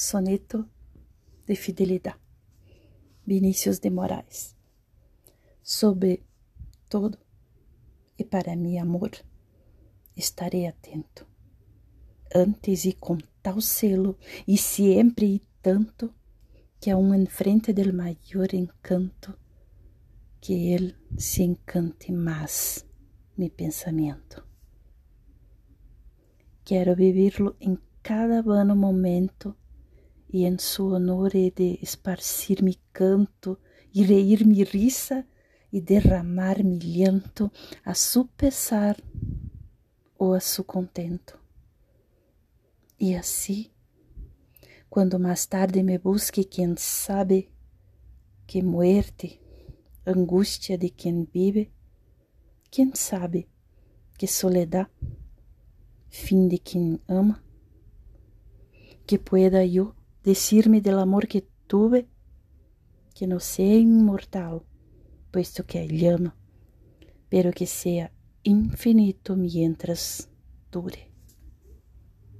Soneto de Fidelidade, Vinícius de Moraes. Sobre todo e para mi amor, estarei atento, antes e com tal selo, e sempre e tanto, que aún en frente del maior encanto, que ele se encante mais mi pensamento. Quero vivirlo em cada vano momento e em su honor he de esparcir mi canto e reír mi risa e derramar mi llanto a su pesar ou a su contento. E assim, quando mais tarde me busque quem sabe que muerte, angústia de quem vive, quem sabe que soledad, fim de quem ama, que pueda eu decirme del amor que tuve, que no sea inmortal, puesto que llama, pero que sea infinito mientras dure.